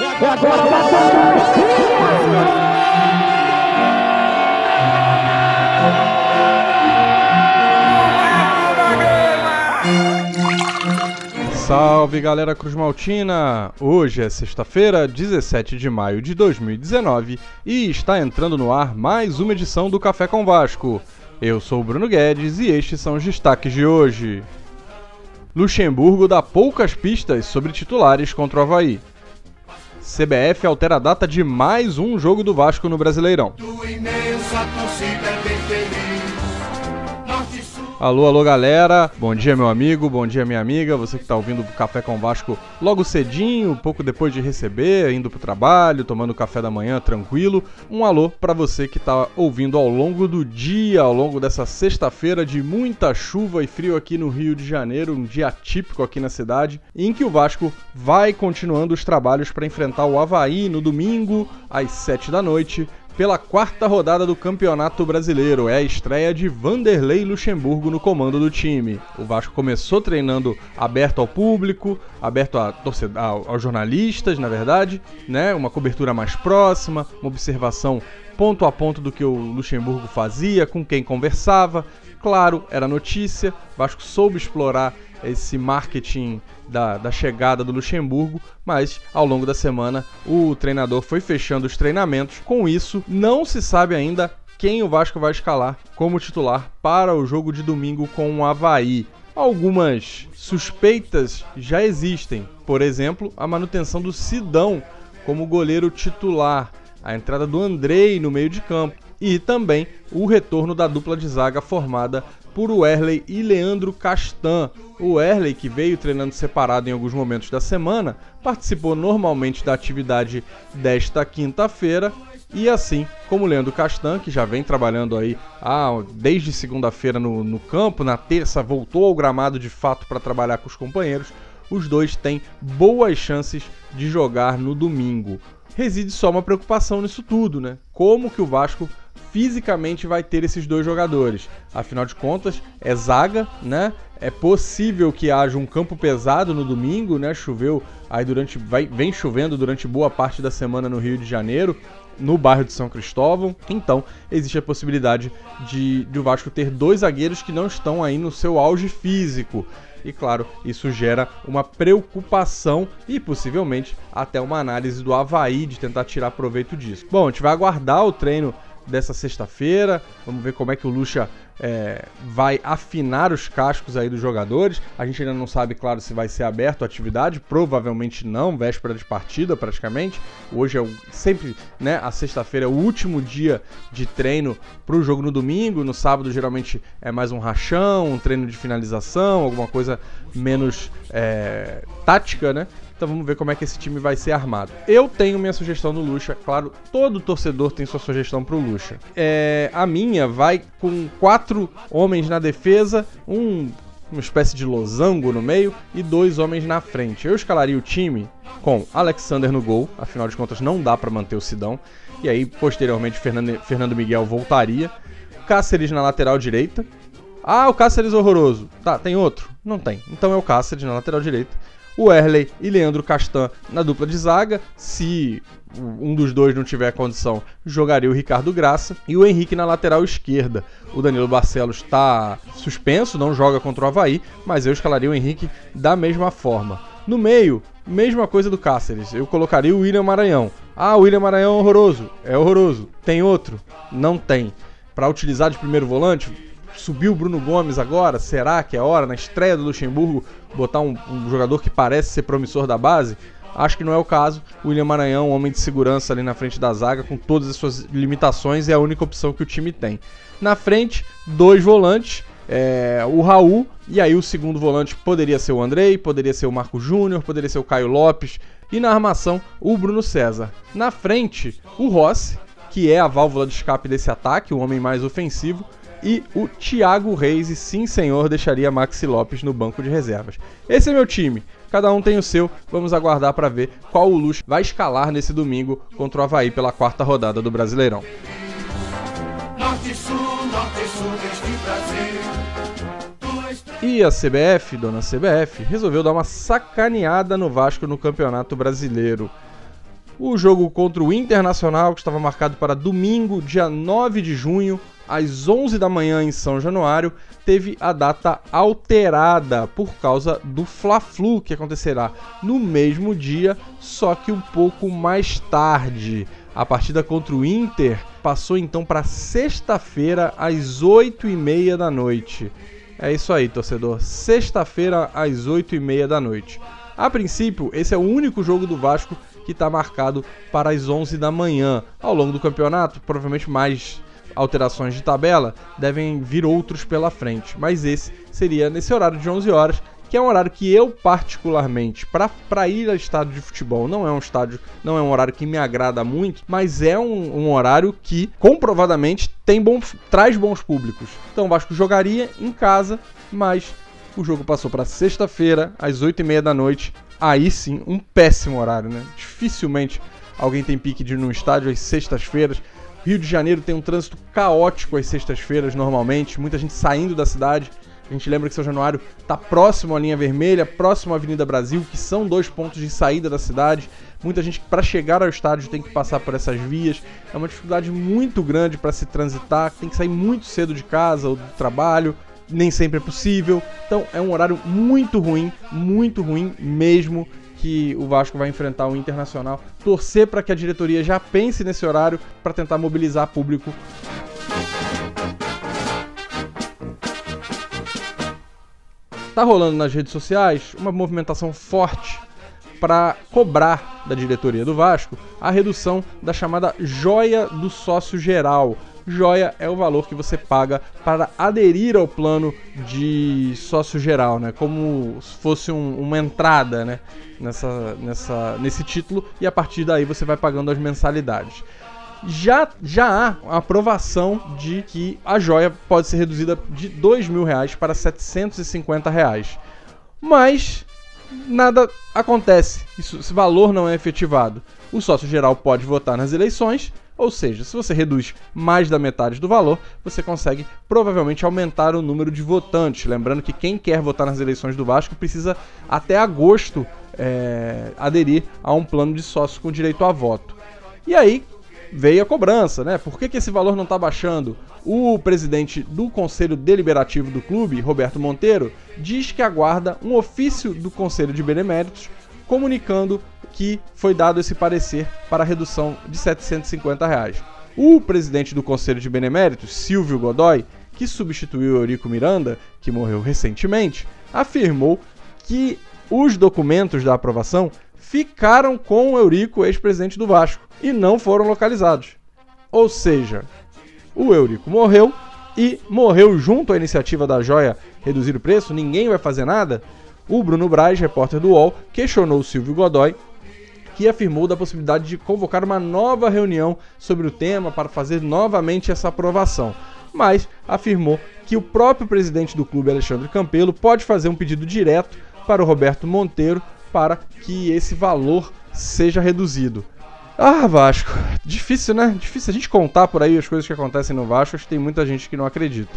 É agora, Salve galera Cruz Maltina! Hoje é sexta-feira, 17 de maio de 2019 e está entrando no ar mais uma edição do Café com Vasco. Eu sou o Bruno Guedes e estes são os destaques de hoje. Luxemburgo dá poucas pistas sobre titulares contra o Havaí. CBF altera a data de mais um jogo do Vasco no Brasileirão. Alô, alô, galera. Bom dia, meu amigo. Bom dia, minha amiga. Você que está ouvindo o Café com Vasco logo cedinho, pouco depois de receber, indo pro trabalho, tomando café da manhã tranquilo. Um alô para você que está ouvindo ao longo do dia, ao longo dessa sexta-feira de muita chuva e frio aqui no Rio de Janeiro, um dia típico aqui na cidade, em que o Vasco vai continuando os trabalhos para enfrentar o Havaí no domingo às 7 da noite pela quarta rodada do Campeonato Brasileiro. É a estreia de Vanderlei Luxemburgo no comando do time. O Vasco começou treinando aberto ao público, aberto a aos jornalistas, na verdade, né? Uma cobertura mais próxima, uma observação ponto a ponto do que o Luxemburgo fazia, com quem conversava. Claro, era notícia. Vasco soube explorar esse marketing da, da chegada do Luxemburgo, mas ao longo da semana o treinador foi fechando os treinamentos. Com isso, não se sabe ainda quem o Vasco vai escalar como titular para o jogo de domingo com o Havaí. Algumas suspeitas já existem, por exemplo, a manutenção do Sidão como goleiro titular, a entrada do Andrei no meio de campo e também o retorno da dupla de zaga formada por Werley e Leandro Castan. O Werley, que veio treinando separado em alguns momentos da semana, participou normalmente da atividade desta quinta-feira e assim como Leandro Castan, que já vem trabalhando aí ah, desde segunda-feira no, no, campo, na terça voltou ao gramado de fato para trabalhar com os companheiros, os dois têm boas chances de jogar no domingo. Reside só uma preocupação nisso tudo, né? Como que o Vasco fisicamente vai ter esses dois jogadores. Afinal de contas, é zaga, né? É possível que haja um campo pesado no domingo, né? Choveu aí durante vai, vem chovendo durante boa parte da semana no Rio de Janeiro, no bairro de São Cristóvão. Então, existe a possibilidade de, de o Vasco ter dois zagueiros que não estão aí no seu auge físico. E claro, isso gera uma preocupação e possivelmente até uma análise do Havaí de tentar tirar proveito disso. Bom, a gente vai aguardar o treino dessa sexta-feira. Vamos ver como é que o Lucha é, vai afinar os cascos aí dos jogadores. A gente ainda não sabe, claro, se vai ser aberto a atividade. Provavelmente não, véspera de partida praticamente. Hoje é o, sempre, né? A sexta-feira é o último dia de treino para o jogo no domingo. No sábado geralmente é mais um rachão, um treino de finalização, alguma coisa menos é, tática, né? Então vamos ver como é que esse time vai ser armado. Eu tenho minha sugestão no Lucha, claro, todo torcedor tem sua sugestão pro Lucha. É, a minha vai com quatro homens na defesa, um uma espécie de losango no meio e dois homens na frente. Eu escalaria o time com Alexander no gol, afinal de contas não dá para manter o Sidão. E aí, posteriormente, Fernando, Fernando Miguel voltaria. Cáceres na lateral direita. Ah, o Cáceres horroroso. Tá, tem outro? Não tem. Então é o Cáceres na lateral direita o Erley e Leandro Castan na dupla de zaga. Se um dos dois não tiver condição, jogaria o Ricardo Graça e o Henrique na lateral esquerda. O Danilo Barcelos está suspenso, não joga contra o Havaí, mas eu escalaria o Henrique da mesma forma. No meio, mesma coisa do Cáceres, eu colocaria o William Maranhão. Ah, o William Maranhão é horroroso. É horroroso. Tem outro? Não tem. Para utilizar de primeiro volante, subiu o Bruno Gomes agora? Será que é hora, na estreia do Luxemburgo, botar um, um, jogador que parece ser promissor da base? Acho que não é o caso. O William Maranhão, homem de segurança ali na frente da zaga, com todas as suas limitações, é a única opção que o time tem. Na frente, dois volantes. É, o Raul, e aí o segundo volante poderia ser o Andrei, poderia ser o Marco Júnior, poderia ser o Caio Lopes, e na armação, o Bruno César. Na frente, o Rossi, que é a válvula de escape desse ataque, o homem mais ofensivo, e o Thiago Reis, e sim senhor, deixaria Maxi Lopes no banco de reservas. Esse é meu time. Cada um tem o seu. Vamos aguardar para ver qual o Luxo vai escalar nesse domingo contra o Havaí pela quarta rodada do Brasileirão. Norte, sul, norte, sul, e a CBF, dona CBF, resolveu dar uma sacaneada no Vasco no Campeonato Brasileiro. O jogo contra o Internacional, que estava marcado para domingo, dia 9 de junho, às 11 da manhã em São Januário, teve a data alterada por causa do Fla-Flu, que acontecerá no mesmo dia, só que um pouco mais tarde. A partida contra o Inter passou então para sexta-feira às 8 e meia da noite. É isso aí, torcedor. Sexta-feira às 8 e meia da noite. A princípio, esse é o único jogo do Vasco que está marcado para as 11 da manhã. Ao longo do campeonato, provavelmente mais alterações de tabela, devem vir outros pela frente. Mas esse seria nesse horário de 11 horas, que é um horário que eu particularmente, para ir ao estádio de futebol, não é um estádio, não é um horário que me agrada muito, mas é um, um horário que comprovadamente tem bons, traz bons públicos. Então o Vasco jogaria em casa, mas o jogo passou para sexta-feira às 8h30 da noite. Aí sim, um péssimo horário, né? Dificilmente alguém tem pique de ir num estádio às sextas-feiras. Rio de Janeiro tem um trânsito caótico às sextas-feiras, normalmente, muita gente saindo da cidade. A gente lembra que São Januário está próximo à linha vermelha, próximo à Avenida Brasil, que são dois pontos de saída da cidade. Muita gente para chegar ao estádio tem que passar por essas vias. É uma dificuldade muito grande para se transitar, tem que sair muito cedo de casa ou do trabalho, nem sempre é possível. Então é um horário muito ruim, muito ruim mesmo que o Vasco vai enfrentar o Internacional. Torcer para que a diretoria já pense nesse horário para tentar mobilizar público. Tá rolando nas redes sociais uma movimentação forte para cobrar da diretoria do Vasco a redução da chamada joia do sócio geral, joia é o valor que você paga para aderir ao plano de sócio geral, né? Como se fosse um, uma entrada, né? Nessa, nessa, nesse título e a partir daí você vai pagando as mensalidades. Já, já há aprovação de que a joia pode ser reduzida de dois mil reais para 750 reais. Mas nada acontece, isso, esse valor não é efetivado. O sócio geral pode votar nas eleições ou seja, se você reduz mais da metade do valor, você consegue provavelmente aumentar o número de votantes. Lembrando que quem quer votar nas eleições do Vasco precisa até agosto é, aderir a um plano de sócio com direito a voto. E aí veio a cobrança, né? Por que, que esse valor não está baixando? O presidente do Conselho Deliberativo do clube, Roberto Monteiro, diz que aguarda um ofício do Conselho de Beneméritos comunicando que foi dado esse parecer para a redução de 750 reais. O presidente do Conselho de Beneméritos, Silvio Godoy, que substituiu Eurico Miranda, que morreu recentemente, afirmou que os documentos da aprovação ficaram com o Eurico, ex-presidente do Vasco, e não foram localizados. Ou seja, o Eurico morreu e morreu junto à iniciativa da joia reduzir o preço, ninguém vai fazer nada. O Bruno Braz, repórter do UOL, questionou o Silvio Godoy que afirmou da possibilidade de convocar uma nova reunião sobre o tema para fazer novamente essa aprovação, mas afirmou que o próprio presidente do clube, Alexandre Campelo, pode fazer um pedido direto para o Roberto Monteiro para que esse valor seja reduzido. Ah, Vasco, difícil, né? Difícil a gente contar por aí as coisas que acontecem no Vasco, acho que tem muita gente que não acredita.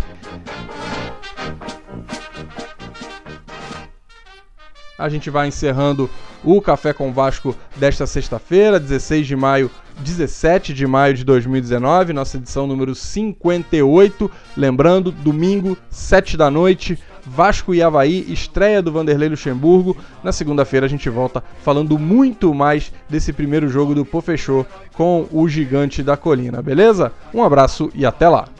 A gente vai encerrando o Café com Vasco desta sexta-feira, 16 de maio, 17 de maio de 2019, nossa edição número 58. Lembrando, domingo, 7 da noite, Vasco e Havaí, estreia do Vanderlei Luxemburgo. Na segunda-feira a gente volta falando muito mais desse primeiro jogo do Pô Fechou com o Gigante da Colina, beleza? Um abraço e até lá!